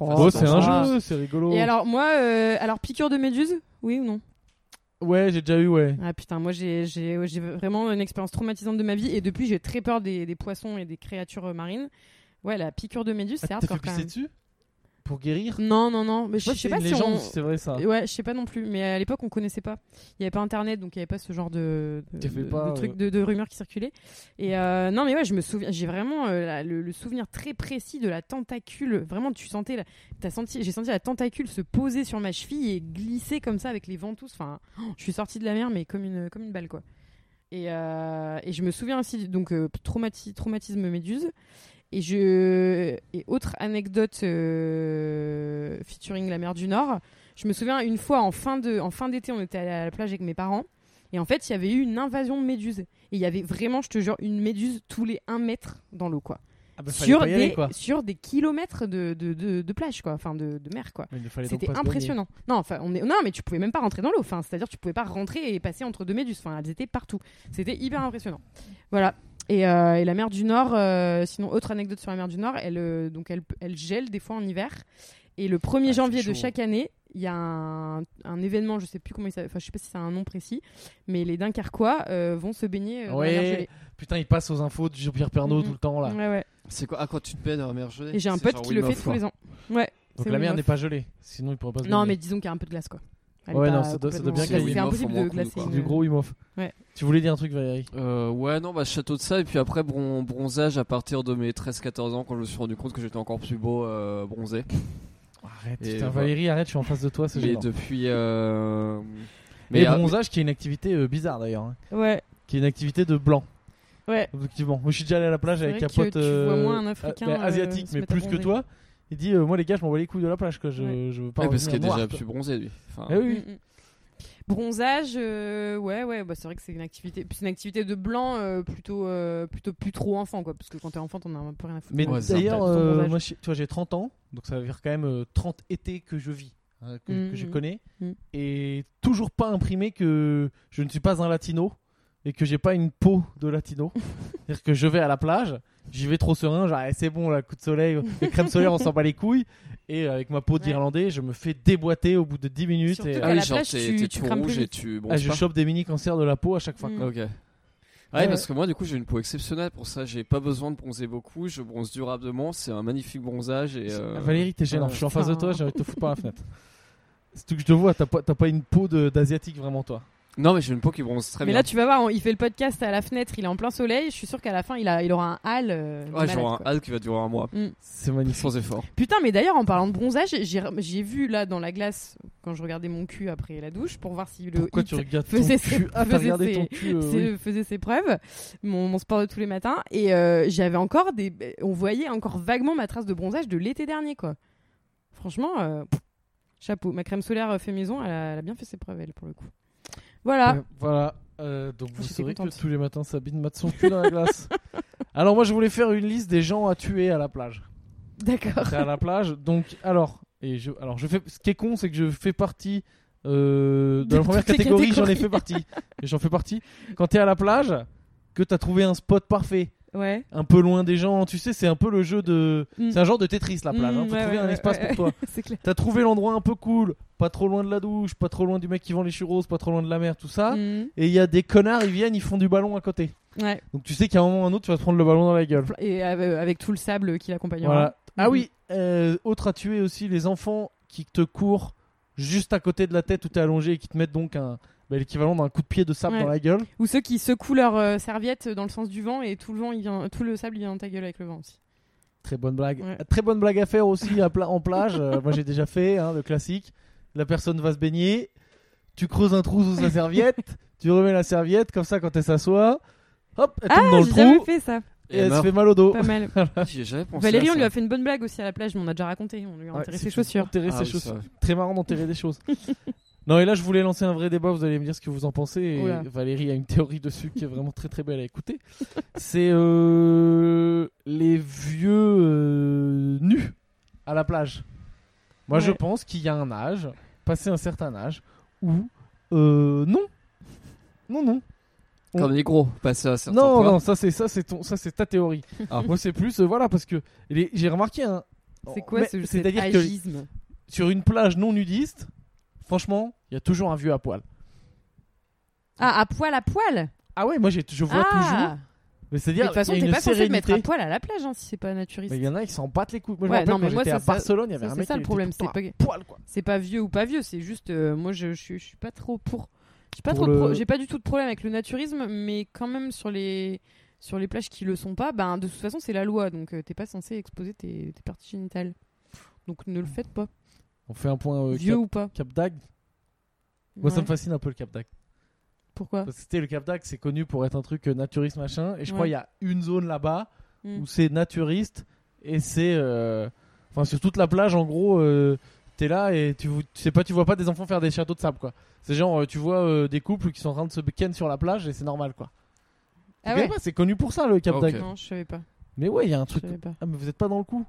Oh, c'est un jeu, c'est rigolo. Et alors moi, euh, alors piqûre de méduse, oui ou non? Ouais, j'ai déjà eu ouais. Ah putain, moi j'ai vraiment une expérience traumatisante de ma vie et depuis j'ai très peur des, des poissons et des créatures marines. Ouais, la piqûre de méduse, Ah, c'est T'as hardcore même. dessus? Pour guérir. Non, non, non, mais je je sais pas une si légende, on... si c'est vrai ça. Ouais, je sais pas non plus, mais à l'époque on connaissait pas. Il y avait pas internet, donc il y avait pas ce genre de, de, T'as fait de- pas, de trucs euh, de, de rumeurs qui circulaient. Et euh, non, mais ouais, je me souviens, j'ai vraiment euh, la- le, le souvenir très précis de la tentacule. Vraiment, tu sentais, la- t'as senti, j'ai senti la tentacule se poser sur ma cheville et glisser comme ça avec les ventouses. Enfin, oh, je suis sortie de la mer, mais comme une comme une balle quoi. Et, euh, et je me souviens aussi donc traumati- traumatisme méduse. Et je et autre anecdote euh, featuring la mer du Nord. Je me souviens une fois en fin de en fin d'été, on était allé à la plage avec mes parents et en fait il y avait eu une invasion de méduses. Et il y avait vraiment, je te jure, une méduse tous les 1 mètre dans l'eau quoi. Ah, bah, Sur aller, des quoi. sur des kilomètres de, de, de, de plage quoi, enfin de, de mer quoi. C'était impressionnant. Non, enfin, on est... non, mais tu pouvais même pas rentrer dans l'eau. Enfin, c'est-à-dire tu pouvais pas rentrer et passer entre deux méduses. Enfin, elles étaient partout. C'était hyper impressionnant. Voilà. Et, euh, et la mer du Nord, euh, sinon autre anecdote sur la mer du Nord, elle euh, donc elle, elle gèle des fois en hiver. Et le 1er Ah, janvier de chaud. chaque année, il y a un, un événement, je sais plus comment il s'appelle, enfin je sais pas si c'est un nom précis, mais les Dunkerquois euh, vont se baigner euh, dans la mer Ouais. gelée. Putain, il passe aux infos de Jean-Pierre Pernaud tout le temps là. Ouais, ouais. C'est quoi? Ah, quand tu te baignes dans la mer gelée? Et j'ai un pote qui le fait tous quoi. les ans. Ouais. Donc la mer n'est pas gelée, sinon il pourrait pas se Non, baigner. mais disons qu'il y a un peu de glace quoi. Elle Ouais, non, ça doit- ça doit bien complètement- qu'il y ait C'est impossible de quoi. une- du gros Wim Hof. Ouais. Tu voulais dire un truc Valérie Euh, ouais, non, bah château de ça, et puis après bron- bronzage à partir de mes 13-14 ans, quand je me suis rendu compte que j'étais encore plus beau euh, bronzé. Arrête, Et putain, voilà. Valérie, arrête, je suis en face de toi, c'est Mais depuis. Euh... Mais ah, bronzage qui est une activité euh, bizarre d'ailleurs, hein, Ouais, qui est une activité de blanc. ouais. Effectivement. Moi je suis déjà allé à la plage C'est avec un que pote tu vois moins un Africain, asiatique, mais plus que toi. Il dit euh, Moi les gars, je m'en bats les couilles de la plage, quoi. Je, Ouais. je veux pas ouais, parce qu'il est déjà plus bronzé lui. Enfin, Eh oui. Mm, mm. Bronzage, euh, ouais, ouais, bah c'est vrai que c'est une activité, c'est une activité de blanc euh, plutôt, euh, plutôt plus trop enfant, quoi, parce que quand t'es enfant, t'en as un peu rien à foutre. Mais Ouais, d'ailleurs, euh, moi, tu vois, j'ai 30 ans, donc ça veut dire quand même euh, 30 étés que je vis, hein, que, Mhm. que je connais, Mhm. et toujours pas imprimé que je ne suis pas un latino et que j'ai pas une peau de latino. [laughs] C'est-à-dire que je vais à la plage, j'y vais trop serein, genre eh, c'est bon, la coup de soleil, les crèmes solaires, on s'en bat les couilles, et avec ma peau Ouais. d'Irlandais, je me fais déboîter au bout de 10 minutes Surtout et qu'à Ah oui, la genre plage, t'es tu- t'es tu tout crames plus rouge et vite. tu ah, bronzes je pas. chope des mini cancers de la peau à chaque fois. Mm. quoi. Ok. Ouais, Ouais. parce que moi, du coup, j'ai une peau exceptionnelle pour ça. J'ai pas besoin de bronzer beaucoup. Je bronze durablement. C'est un magnifique bronzage. Et, euh, Ah, Valérie, t'es gênant. ouais. Je suis en face de toi, j'ai envie de te foutre par la fenêtre. [laughs] C'est tout que je te vois, t'as pas, t'as pas une peau de- d'asiatique vraiment, toi. Non, mais j'ai une peau qui bronze très Mais bien. là, tu vas voir, on- il fait le podcast à la fenêtre, il est en plein soleil. Je suis sûr qu'à la fin, il, a, il aura un hal. euh, Ouais, genre un quoi. hal qui va durer un mois. C'est magnifique. Sans effort. Putain, mais d'ailleurs, en parlant de bronzage, j'ai j'ai vu là dans la glace, quand je regardais mon cul après la douche pour voir si le Pourquoi tu regardes ton faisait cul [laughs] ses- Ah, t'as faisait regardé ses- ton cul, euh, c'est- oui. faisait ses preuves, mon, mon sport de tous les matins, et euh, j'avais encore des, on voyait encore vaguement ma trace de bronzage de l'été dernier, quoi. Franchement, euh, chapeau. Ma crème solaire fait maison, elle a, elle a bien fait ses preuves, elle, pour le coup. Voilà. Ouais, voilà. Euh, donc vous J'étais saurez que tous les matins Sabine mate son cul dans la glace. [laughs] alors moi je voulais faire une liste des gens à tuer à la plage. D'accord. À la plage. Donc alors et je alors je fais ce qui est con c'est que je fais partie euh, De la première catégorie j'en ai fait partie. J'en fais partie. Quand t'es à la plage que t'as trouvé un spot parfait Ouais. un peu loin des gens tu sais c'est un peu le jeu de Mm. c'est un genre de Tetris la plage. hein. Mm, Faut ouais, trouver ouais, un espace pour toi. [laughs] T'as trouvé l'endroit un peu cool, pas trop loin de la douche, pas trop loin du mec qui vend les churros, pas trop loin de la mer, tout ça. Mm. Et il y a des connards, ils viennent, ils font du ballon à côté. Ouais. Donc tu sais qu'à un moment ou à un autre, tu vas te prendre le ballon dans la gueule. Et euh, avec tout le sable qui l'accompagnera. Voilà. Ah Mhm. oui, euh, autre à tuer aussi, les enfants qui te courent juste à côté de la tête où t'es allongé et qui te mettent donc un bah, l'équivalent d'un coup de pied de sable Ouais. dans la gueule. Ou ceux qui secouent leur euh, serviette dans le sens du vent et tout le vent, il vient, tout le sable, il vient dans ta gueule avec le vent aussi. Très bonne blague. Ouais. Très bonne blague à faire aussi à pla- en plage. Euh, moi j'ai déjà fait, hein, le classique. La personne va se baigner, tu creuses un trou sous sa serviette, [laughs] tu remets la serviette, comme ça quand elle s'assoit, hop, elle tombe Ah, dans le j'ai jamais trou fait ça. et elle se fait mal au dos. Pas mal. [laughs] Jamais pensé. Valérie, on lui a fait une bonne blague aussi à la plage, mais on a déjà raconté. On lui a enterré ses chaussures. Ah ses oui, chaussures. Très marrant d'enterrer des choses. [laughs] non, et là, je voulais lancer un vrai débat. Vous allez me dire ce que vous en pensez. Et Oula. Valérie a une théorie dessus qui est vraiment très très belle à écouter. [laughs] C'est euh, les vieux euh, nus à la plage. Moi, je pense qu'il y a un âge, passé un certain âge, où euh, non, non, non. Comme les gros, passer à certains Non, non, ça c'est ça c'est ton ça c'est ta théorie. [laughs] Ah. Moi c'est plus euh, voilà parce que les- j'ai remarqué un. C'est quoi ce C'est-à-dire que agisme? sur une plage non nudiste, franchement, il y a toujours un vieux à poil. Ah, à poil, à poil Ah ouais, moi j'ai, je vois toujours. Ah Mais Mais c'est-à-dire, De toute façon, il y a t'es une pas censé te mettre à poil à la plage hein, si c'est pas naturiste. Mais il y en a qui s'en battent les couilles. Moi, je Ouais, me rappelle non, mais quand moi, j'étais à ça- Barcelone, il y avait ça, un c'est mec ça qui le était problème, tout le temps c'est à poil quoi. C'est pas vieux ou pas vieux, c'est juste euh, moi je, je, suis- je suis pas trop pour. J'ai pas Pour trop de le- pro- j'ai pas du tout de problème avec le naturisme, mais quand même sur les sur les plages qui le sont pas, ben de toute façon c'est la loi, donc euh, t'es pas censé exposer tes, tes parties génitales. Donc ne le faites pas, On fait un point euh, vieux Cap, ou pas. Cap d'Agde. Moi ça me fascine un peu le Cap d'Agde. Pourquoi Parce que c'était le Cap d'Agde, c'est connu pour être un truc euh, naturiste machin. Et je crois Ouais. il y a une zone là-bas Mm. où c'est naturiste et c'est euh, enfin sur toute la plage en gros euh, t'es là et tu, tu sais pas tu vois pas des enfants faire des châteaux de sable quoi c'est genre tu vois euh, des couples qui sont en train de se ken sur la plage et c'est normal quoi Ah ouais pas, c'est connu pour ça le Cap Ok. d'Agde Non, je savais pas. mais ouais il y a un Je truc savais pas. ah mais vous êtes pas dans le coup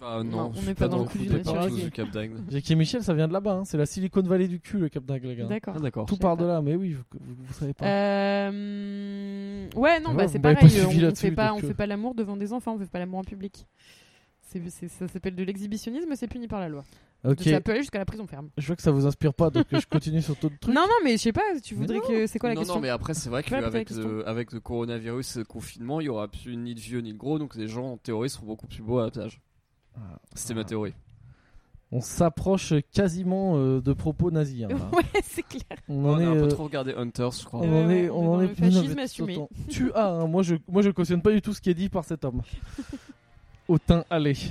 Bah Non, non, on n'est pas dans le coup des naturalisme. du Cap d'Agde. Jackie et Michel ça vient de là-bas hein. c'est la Silicon Valley du cul le Cap d'Agde les gars D'accord. Ah d'accord. tout part de là mais oui vous, vous, vous savez pas Euh... Ouais, non, bah c'est pareil. on là-dessus, fait pas, on euh. fait pas l'amour devant des enfants, on fait pas l'amour en public. Ça s'appelle de l'exhibitionnisme, c'est puni par la loi. ok Ça peut aller jusqu'à la prison ferme. je vois que ça vous inspire pas donc je continue sur d'autres trucs Non, non, mais je sais pas. Tu voudrais que c'est quoi la non, question non, mais après, c'est vrai qu'avec le, avec le coronavirus et le confinement, il y aura plus ni de vieux ni de gros, donc les gens, en théorie, seront beaucoup plus beaux à la plage. C'était ma théorie. on s'approche quasiment euh, de propos nazis hein, là. [laughs] Ouais, c'est clair. on On en a est un peu euh, trop regardé Hunters, je crois. On Ouais, en est, on est on en est le fascisme assumé. Tu as, hein, moi je, moi je cautionne pas du tout ce qui est dit par cet homme. [laughs] Au teint allé. [laughs]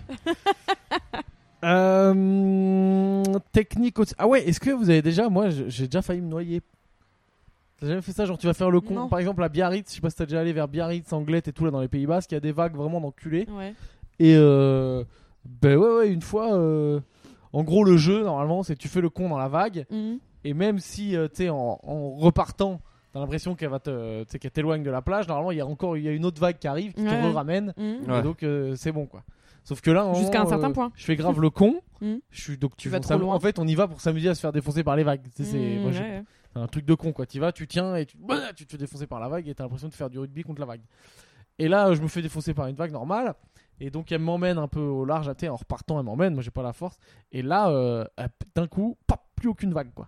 Euh, technique aussi. Ah ouais, est-ce que vous avez déjà, moi je- j'ai déjà failli me noyer. T'as jamais fait ça, genre tu vas faire le con. Non. Par exemple à Biarritz, je sais pas si t'as déjà allé vers Biarritz, Anglette et tout là dans les Pays Basques, il y a des vagues vraiment d'enculés. Ouais. Et euh, ben ouais ouais, une fois, euh, en gros le jeu normalement c'est tu fais le con dans la vague. Mhm. Et même si, euh, tu sais, en, en repartant, t'as l'impression qu'elle va te, tu sais, qu'elle t'éloigne de la plage, normalement, il y a encore il y a une autre vague qui arrive, qui Ouais. te ramène Mhm. Ouais. Et donc, euh, c'est bon, quoi. Sauf que là, Jusqu'à un certain euh, point. Je fais grave le con. [laughs] Mhm. Je suis donc Tu vas trop loin. En fait, on y va pour s'amuser à se faire défoncer par les vagues. Tu sais, c'est Mhm, moi, j'ai- ouais. c'est un truc de con, quoi. Tu vas, tu tiens et tu, bah, tu te fais défoncer par la vague et t'as l'impression de faire du rugby contre la vague. Et là, je me fais défoncer par une vague normale. Et donc, elle m'emmène un peu au large, sais, en repartant, elle m'emmène. Moi, j'ai pas la force. Et là, euh, d'un coup, pop, plus aucune vague, quoi.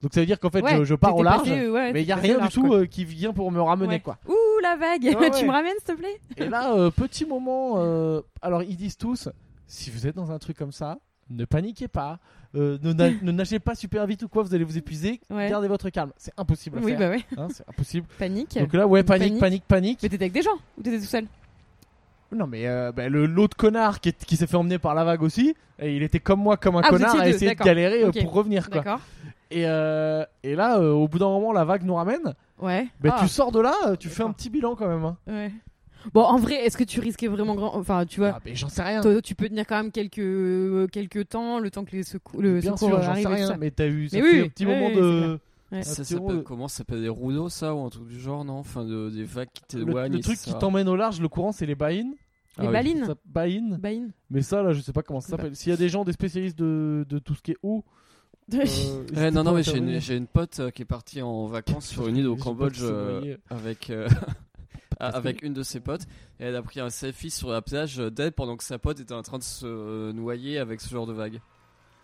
Donc, ça veut dire qu'en fait, Ouais, je, je pars au large. passé, ouais, mais il y a rien large, du tout euh, qui vient pour me ramener, Ouais. quoi. Ouh, la vague Tu me ramènes, s'il te plaît? Et là, euh, petit moment. alors, ils disent tous si vous êtes dans un truc comme ça, ne paniquez pas. euh, ne, na- [laughs] ne nagez pas super vite ou quoi, vous allez vous épuiser. Ouais. Gardez votre calme. C'est impossible à Oui, faire. bah ouais. hein, c'est impossible. Panique. Donc là, ouais, panique, Panique. panique, panique. Mais t'étais avec des gens ou t'étais tout seul? Non, mais euh, bah, le l'autre connard qui, est- qui s'est fait emmener par la vague aussi, et il était comme moi, comme un Ah, vous connard, étiez à deux, essayer de d'accord. galérer euh, Ok. pour revenir. Quoi. D'accord. Et, euh, et là, euh, au bout d'un moment, la vague nous ramène. Ouais. Bah, Ah, Tu sors de là, euh, tu fais un D'accord. petit bilan quand même. hein. ouais. Bon, en vrai, est-ce que tu risquais vraiment grand Enfin, tu vois, Ah, mais j'en sais rien. toi, tu peux tenir quand même quelques euh, quelques temps, le temps que les secours, le Bien secours sûr, j'en arrive. sais et tout rien. ça. Mais t'as eu ça Mais fait oui, un petit oui, moment oui, de. Ouais. Ça s'appelle comment? Ça s'appelle des rouleaux, ça Ou un truc du genre, non? Enfin, de- des vagues qui Le, t'éloignent. le et truc qui t'emmène au large, le courant, c'est les baïnes. Ah Les oui. balines Ça- Baïnes. Bain Mais ça, là, je sais pas comment ça s'appelle. S'il y a des gens, des spécialistes de, de tout ce qui est eau. [laughs] euh, Ouais, non, non, mais j'ai une, une pote euh, qui est partie en vacances [laughs] sur une île au Cambodge euh, avec, euh, [laughs] avec une de ses potes. Et elle a pris un selfie sur la plage d'elle pendant que sa pote était en train de se noyer avec ce genre de vague.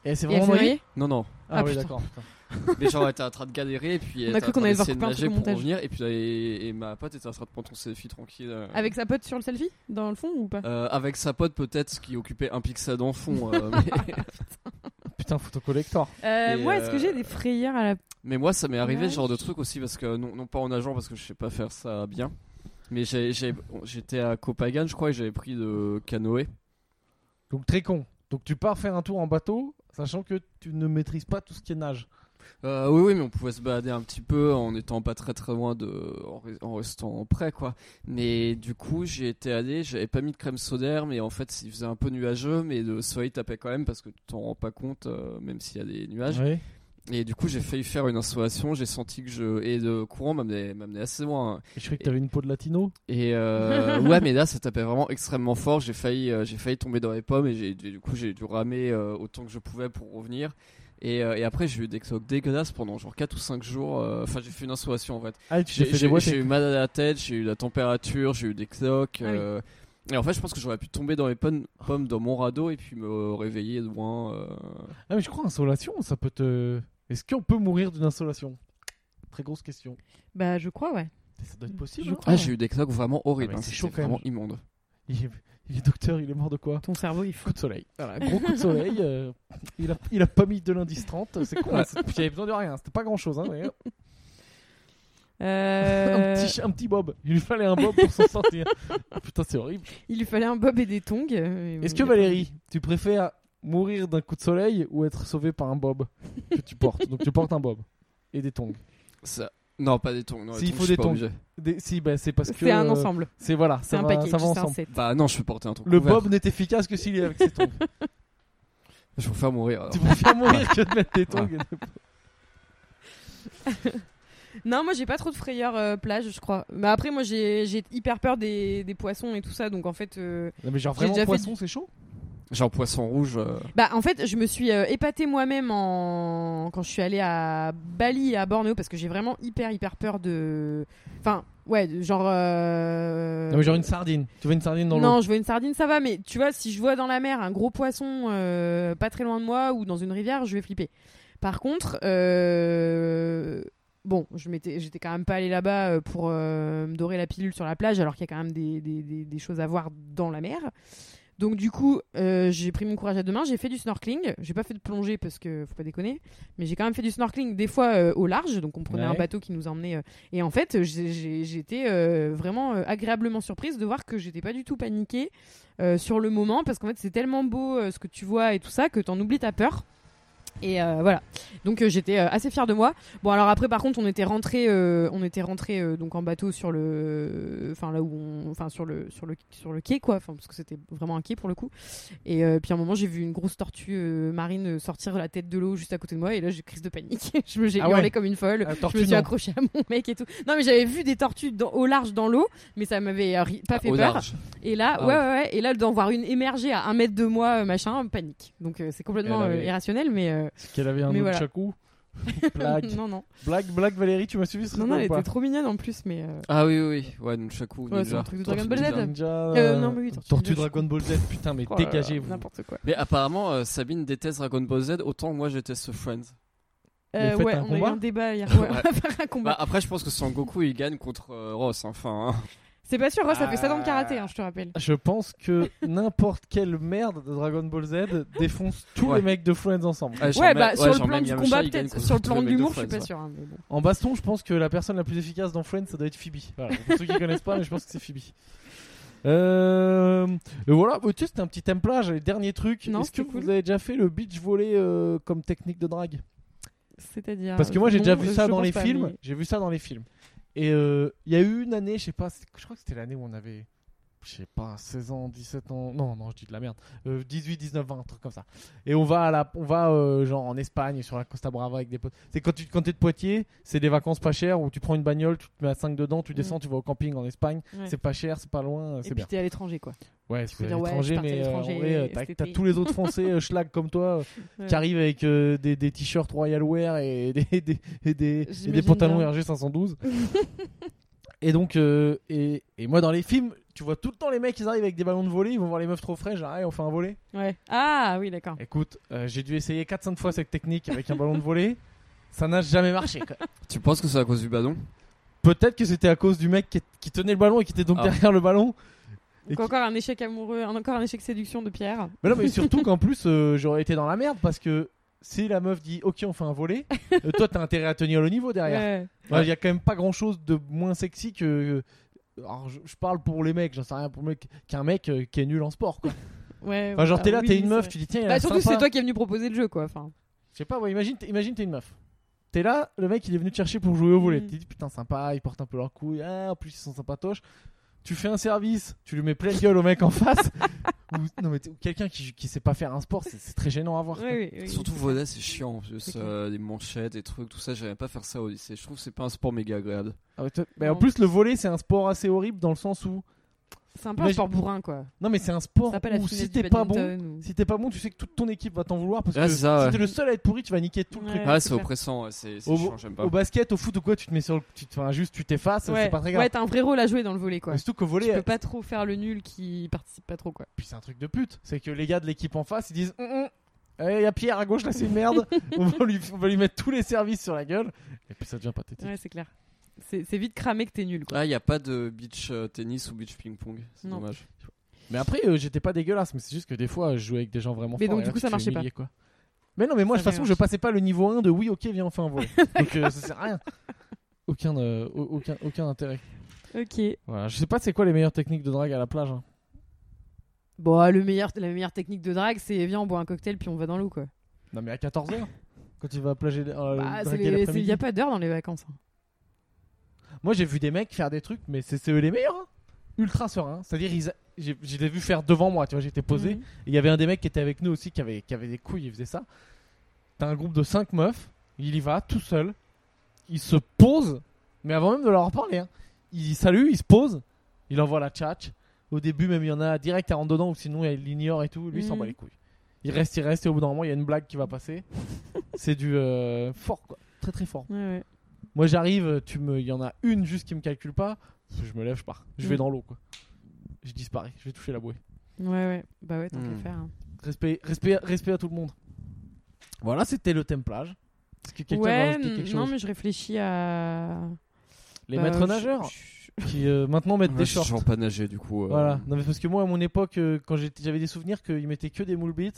Et c'est vraiment noyée Non, non. Ah, Ah, oui, d'accord. [laughs] Mais genre, elle était en train de galérer et puis elle a était cru en qu'on train allait devoir couper un pour revenir. Et puis et, et ma pote était en train de prendre son selfie tranquille. euh, Avec sa pote sur le selfie? Dans le fond ou pas? Euh, avec sa pote peut-être qui occupait un pixel dans le fond. euh, [laughs] mais... [laughs] Putain, photo collector. euh, Moi, est-ce que j'ai des frayeurs à la. Mais moi, ça m'est arrivé Ouais. ce genre de truc aussi parce que non, non pas en nageant parce que je sais pas faire ça bien. Mais j'étais à Copagan, je crois, et j'avais pris de canoë. Donc très con. Donc tu pars faire un tour en bateau, sachant que tu ne maîtrises pas tout ce qui est nage. Euh, oui, oui, mais on pouvait se balader un petit peu en étant pas très très loin de, en, re- en restant près, quoi. Mais du coup, j'y étais allé, j'avais pas mis de crème solaire, mais en fait, il faisait un peu nuageux, mais le soleil tapait quand même parce que tu t'en rends pas compte, euh, même s'il y a des nuages. Et du coup, j'ai failli faire une installation, j'ai senti que je. Et le courant m'amenait assez loin. hein. Et je croyais que t'avais une peau de latino. Et euh, [laughs] ouais, mais là, ça tapait vraiment extrêmement fort. J'ai failli, j'ai failli tomber dans les pommes et j'ai, du coup, j'ai dû ramer autant que je pouvais pour revenir. Et, euh, et après, j'ai eu des cloques dégueulasses pendant genre 4 ou 5 jours. euh, Enfin, j'ai fait une installation en fait. Ah, J'ai, eu mal à la tête, j'ai eu la température, j'ai eu des cloques. Ah oui. euh, Et en fait, je pense que j'aurais pu tomber dans les pommes, pommes dans mon radeau et puis me réveiller loin. euh. Ah, mais je crois insolation, ça peut te. Est-ce qu'on peut mourir d'une insolation? Très grosse question. Bah, je crois, ouais. Ça doit être possible. Je hein. crois. Ah, j'ai eu des cloques vraiment horribles. Ah, mais hein, c'est chaud quand même. vraiment immonde. Il est, docteur, il est mort de quoi Ton cerveau, il faut. Coup de soleil. Voilà, [laughs] gros coup de soleil. euh, il, a, il a pas mis de l'indice 30. C'est con. hein, c'est- avait besoin de rien. C'était pas grand chose. Hein, hop, Euh, [laughs] un, petit, un petit bob. Il lui fallait un bob pour s'en sortir. Ah, putain, c'est horrible. Il lui fallait un bob et des tongs. euh, Est-ce il que a Valérie, tu préfères mourir d'un coup de soleil ou être sauvé par un bob que tu portes? Donc tu portes un bob et des tongs. Ça... Non, pas des tongs. Non, les S'il tongs, faut je suis des pas tongs. obligé. Des- si, bah, c'est parce que. C'est un euh, ensemble. C'est voilà, C'est ça un va, package. ça va C'est un ensemble. set. Bah non, je peux porter un tong. Le couvert. bob n'est efficace que s'il est avec ses tongs. [laughs] Je vais vous faire mourir. alors. tu préfères mourir [laughs] que de mettre des tongs. et de- [laughs] Non, moi j'ai pas trop de frayeur euh, plage, je crois. Mais après, moi j'ai j'ai hyper peur des, des poissons et tout ça, donc en fait. euh, Non, mais genre J'ai vraiment déjà fait poisson, c'est chaud? Genre poisson rouge. euh, Bah en fait, je me suis euh, épatée moi-même en... quand je suis allée à Bali et à Bornéo parce que j'ai vraiment hyper hyper peur de. Enfin, ouais, de- genre. euh, Non, mais genre une sardine. Tu vois une sardine dans non, l'eau je vois une sardine, ça va, mais tu vois, si je vois dans la mer un gros poisson euh, pas très loin de moi ou dans une rivière, je vais flipper. Par contre, euh, bon, je m'étais, j'étais quand même pas allée là-bas pour euh, me dorer la pilule sur la plage, alors qu'il y a quand même des, des- des- des choses à voir dans la mer. Donc du coup, euh, j'ai pris mon courage à deux mains, j'ai fait du snorkeling. J'ai pas fait de plongée parce que faut pas déconner, mais j'ai quand même fait du snorkeling des fois euh, au large. Donc on prenait Ouais. un bateau qui nous emmenait. euh, et en fait, j'étais vraiment agréablement surprise de voir que j'étais pas du tout paniquée sur le moment parce qu'en fait c'est tellement beau ce que tu vois et tout ça que t'en oublies ta peur. Et euh, voilà. Donc euh, j'étais euh, assez fière de moi. Bon alors après par contre on était rentré, on était rentré donc en bateau sur le, enfin là où on, enfin sur le sur le sur le quai quoi, enfin parce que c'était vraiment un quai pour le coup. Et puis à un moment j'ai vu une grosse tortue marine sortir la tête de l'eau juste à côté de moi et là j'ai crise de panique. [laughs] je me j'ai Ah hurlé comme une folle. Ah, Je me suis accrochée à mon mec et tout. Non mais j'avais vu des tortues dans- au large dans l'eau, mais ça m'avait pas fait au peur. large. Et là, Ah ouais, ouais. ouais. Et là, d'en voir une émerger à un mètre de moi, machin, panique. Donc c'est complètement euh, irrationnel, mais euh, Est-ce qu'elle avait un Mais autre voilà. chacou [laughs] Blague. non, non, blague, blague, Valérie, tu m'as suivi ce non, truc non, elle était trop mignonne en plus, mais euh, Ah oui, oui, oui. Ouais, Nunchaku, Ouais, c'est ninja. un truc de Tortue Dragon Ball Z. ninja. Ninja. Euh, non, mais oui, Tortue Dragon Ball Z, putain, mais oh dégagez-vous. N'importe quoi. Mais apparemment, euh, Sabine déteste Dragon Ball Z autant que moi je déteste Friends. Euh, ouais, on a eu un débat hier. Ouais, [laughs] Ouais. on va faire un combat. Bah, après, je pense que Son Goku il gagne contre euh, Ross. Enfin, hein. C'est pas sûr, Ross, ça fait 7 ans de Ah. karaté, hein, je te rappelle. Je pense que [laughs] n'importe quelle merde de Dragon Ball Z défonce tous Ouais. les mecs de Friends ensemble. Ouais, bah sur le plan du combat, peut-être. Sur le plan de l'humour, je suis pas sûre. hein, mais bon. En baston, je pense que la personne la plus efficace dans Friends, ça doit être Phoebe. Voilà. Pour ceux qui connaissent pas, mais je pense que c'est Phoebe. Euh, et voilà, tu sais, c'était un petit templage. Les derniers trucs. Non, Est-ce que vous avez déjà fait le beach volley euh, comme technique de drague? C'est-à-dire. Parce que moi, j'ai non, déjà vu je ça dans les pas, films. mais- J'ai vu ça dans les films. Et euh, il y a eu une année, je sais pas, je crois que c'était l'année où on avait, je sais pas, 16 ans, 17 ans. Non, non, je dis de la merde. Euh, 18, 19, 20, un truc comme ça. Et on va à la, on va euh, genre en Espagne sur la Costa Brava avec des potes. C'est quand tu quand t'es de Poitiers, c'est des vacances pas chères où tu prends une bagnole, tu te mets à 5 dedans, tu Mm. descends, tu vas au camping en Espagne. Ouais. C'est pas cher, c'est pas loin, Et c'est puis bien. t'es à l'étranger, quoi. Ouais, c'est à ouais, l'étranger, mais euh, euh, t'as tous les autres [laughs] Français euh, schlag comme toi. Ouais. qui arrivent avec euh, des, des t-shirts Royal Wear et [laughs] des, et des, et des, et des pantalons. RG 512. [laughs] et donc, euh, et, et moi dans les films, tu vois tout le temps les mecs, ils arrivent avec des ballons de volley, ils vont voir les meufs trop frais, genre, Hey, on fait un volley. Ouais. Ah oui, d'accord. Écoute, euh, j'ai dû essayer 4-5 fois cette technique avec un ballon de volley. [laughs] Ça n'a jamais marché. quoi. Tu penses que c'est à cause du ballon? Peut-être que c'était à cause du mec qui, qui tenait le ballon et qui était donc Ah. derrière le ballon. Et Donc qui- encore un échec amoureux, un- encore un échec séduction de Pierre. Mais non, mais [laughs] surtout qu'en plus, euh, j'aurais été dans la merde parce que si la meuf dit Ok, on fait un volley, euh, toi t'as intérêt à tenir le niveau derrière. Ouais. Ouais, Il y a quand même pas grand chose de moins sexy que. Alors, je, je parle pour les mecs, j'en sais rien pour le mec, qu'un mec euh, qui est nul en sport quoi. [laughs] Ouais. Enfin, genre, bah t'es là, oui, t'es une meuf, tu dis tiens, il a Bah surtout c'est toi qui es venu proposer le jeu, quoi. Enfin. Je sais pas, ouais, imagine, t'es- imagine t'es une meuf. T'es là, le mec il est venu te chercher pour jouer au volet. Mm. Tu dis putain, sympa, il porte un peu leur couille, ah, en plus ils sont sympatoches. Tu fais un service, tu lui mets pleine gueule au mec en face. [laughs] non, mais quelqu'un qui, qui sait pas faire un sport, c'est c'est très gênant à voir. quoi. Oui, oui, oui, Surtout volet, c'est chiant en plus. Euh, les manchettes, des trucs, tout ça, j'aimais pas faire ça au lycée. Je trouve que c'est pas un sport méga agréable. Ah mais en plus, le volet c'est un sport assez horrible dans le sens où. C'est un peu un sport bourrin, quoi. Non, mais c'est un sport Ça pas la où finesse si du t'es pas bon, badminton ou- Si t'es pas bon, tu sais que toute ton équipe va t'en vouloir parce Ah, que c'est ça, si ouais. t'es le seul à être pourri, tu vas niquer tout le Ouais. truc. Ah, c'est c'est clair. oppressant, ouais, c'est c'est Au- chiant, j'aime pas. Au basket, au foot ou quoi, tu te mets sur le. Tu, te- enfin, juste tu t'effaces, Ouais, c'est pas très grave. ouais t'as un vrai rôle à jouer dans le volet, quoi. Mais Surtout qu'au Tu volet, peux pas trop faire le nul qui participe pas trop, quoi. puis c'est un truc de pute. C'est que les gars de l'équipe en face, ils disent Hum, hum, Eh, y a Pierre à gauche, là c'est une merde. [laughs] on, va lui, on va lui mettre tous les services sur la gueule. Et puis ça devient pathétique. Ouais, c'est clair. C'est vite cramé que t'es nul, quoi. Ah, y a pas de beach euh, tennis ou beach ping-pong. C'est dommage. Mais après, euh, j'étais pas dégueulasse, mais c'est juste que des fois, je jouais avec des gens vraiment Mais forts. donc, et du là, coup, tu ça te fais marchait pas. humilier, quoi. Mais non, mais moi, de Ça toute façon, marche. je passais pas le niveau 1 de oui, ok, viens, on fait un volet. donc euh, ça sert à rien. Aucun, euh, au- aucun, aucun intérêt. Ok. Voilà, je sais pas c'est quoi les meilleures techniques de drague à la plage. hein. Bon, le meilleur, la meilleure technique de drague, c'est viens, on boit un cocktail puis on va dans l'eau, quoi. Non, mais à 14h, quand tu vas plager, euh, Bah, c'est draguer les- c'est- l'après-midi. y a pas d'heure dans les vacances. hein. Moi, j'ai vu des mecs faire des trucs, mais c'est eux les meilleurs. hein. Ultra sereins. C'est-à-dire, ils a- j'ai j'ai les vu faire devant moi, tu vois, j'étais posé. Mhm. Il y avait un des mecs qui était avec nous aussi qui avait, qui avait des couilles, il faisait ça. T'as un groupe de 5 meufs, il y va tout seul, il se pose, mais avant même de leur parler, hein, il salue, il se pose, il envoie la tchatch. Au début, même, il y en a direct à rentre dedans, ou sinon, il l'ignore et tout. Lui, il s'en Mhm. bat les couilles. Il reste, il reste, et au bout d'un moment, il y a une blague qui va passer. [laughs] c'est du euh, fort, quoi. Très, très fort. Ouais, ouais. Moi, j'arrive, tu me, il y en a une juste qui me calcule pas, je me lève, je pars. Je vais Mhm. dans l'eau, quoi. Je disparais, je vais toucher la bouée. Ouais, ouais. Bah ouais, tant qu'à Hmm. faire. hein. Respect, respect, respect à tout le monde. Voilà, c'était le templage. Est-ce que quelqu'un Ouais, rajouter quelque chose non, mais je réfléchis à. Les Bah, maîtres je- nageurs je- qui euh, maintenant mettent des je suis shorts. pas nager du coup. euh, Voilà. Non, mais parce que moi, à mon époque, euh, quand j'étais- j'avais des souvenirs qu'ils mettaient que des moules ils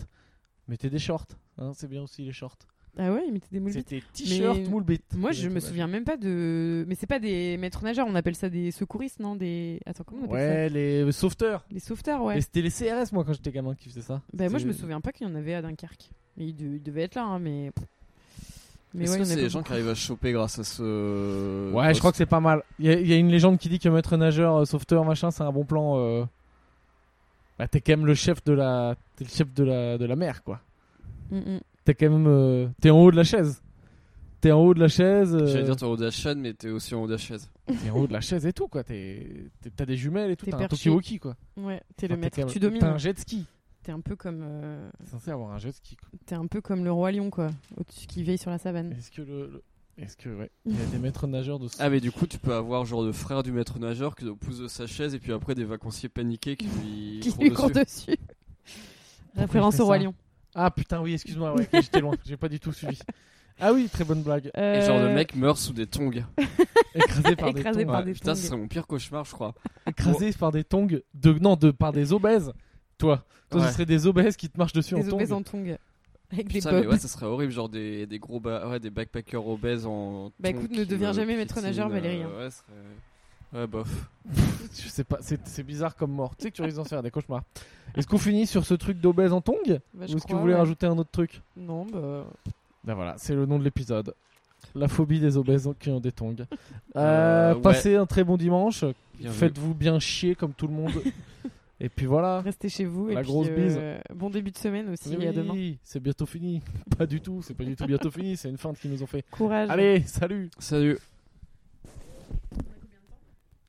mettaient des shorts. Hein, c'est bien aussi les shorts. Ah ouais, ils mettaient des moules. C'était t-shirt, Mais moule beat. Moi, je me souviens même pas de. Mais c'est pas des maîtres nageurs, on appelle ça des secouristes, non Des. Attends, comment on appelle Ouais, les sauveteurs. ça Les sauveteurs, ouais. Et c'était les CRS, moi, quand j'étais gamin, qui faisaient ça. Bah, moi, je me souviens pas qu'il y en avait à Dunkerque. Mais ils, de- ils devaient être là, hein, mais. Mais Est-ce ouais, que c'est les gens qui arrivent à choper grâce à ce. Ouais, je crois que c'est pas mal. Il y, a- il y a une légende qui dit que maître nageur, euh, sauveteur, machin, c'est un bon plan. euh. Bah, t'es quand même le chef de la, t'es le chef de la, de la mer, quoi. Mm, mm. T'es quand même, euh, t'es en haut de la chaise. T'es en haut de la chaise. euh, J'allais dire t'es en haut de la chaîne, mais t'es aussi en haut de la chaise. [laughs] T'es en haut de la chaise et tout, quoi. T'as des jumelles et tout. T'es T'as un. Tokiwoki, quoi. Ouais, t'es le Enfin, maître, même- tu domines. T'as un jet ski. T'es un peu comme. euh, T'es censé avoir un jet ski. quoi. T'es un peu comme le roi lion, quoi. Au-dessus qui veille sur la savane. Est-ce que le, le- est-ce que ouais, il y a des maîtres nageurs de. Ah, mais du coup, tu peux avoir genre le frère du maître nageur qui pousse de sa chaise et puis après des vacanciers paniqués qui lui [laughs] qui courent lui court dessus. dessus. Référence au roi lion. Ah putain, oui, excuse-moi, ouais, j'étais loin. J'ai pas du tout suivi. Ah oui, très bonne blague. Et genre le Euh, mec meurt sous des tongs. Écrasé par Écrasé des tongs. par Ouais, des putain, tongs. c'est mon pire cauchemar, je crois. Écrasé par des tongs de non de par des obèses. Toi, toi, Ouais. ce serait des obèses qui te marchent dessus Des en obèses tongs. en tongs. Avec des Putain, mais bobs. ouais, ça serait horrible, genre des, des gros ba- ouais, des backpackers obèses en. Bah, écoute, ne deviens me jamais maître nageur, Valérie, euh, hein. ouais, ce serait- Ouais, bof. [laughs] Je sais pas, c'est c'est bizarre comme mort. Tu sais que tu risques d'en faire des cauchemars. Est-ce qu'on finit sur ce truc d'obèse en tongs Bah, Ou je est-ce que vous voulez ouais. rajouter un autre truc? Non, bah. Ben voilà, c'est le nom de l'épisode. La phobie des obèses qui ont des tongs. Euh, Euh, ouais. Passez un très bon dimanche. Faites-vous bien chier comme tout le monde. [laughs] et puis voilà. Restez chez vous. La et puis, grosse bise. euh, Bon début de semaine aussi. Mais à demain. oui, c'est bientôt fini. [laughs] Pas du tout, c'est pas du tout bientôt fini, c'est une feinte qu'ils nous ont fait. Courage. Allez, salut Salut.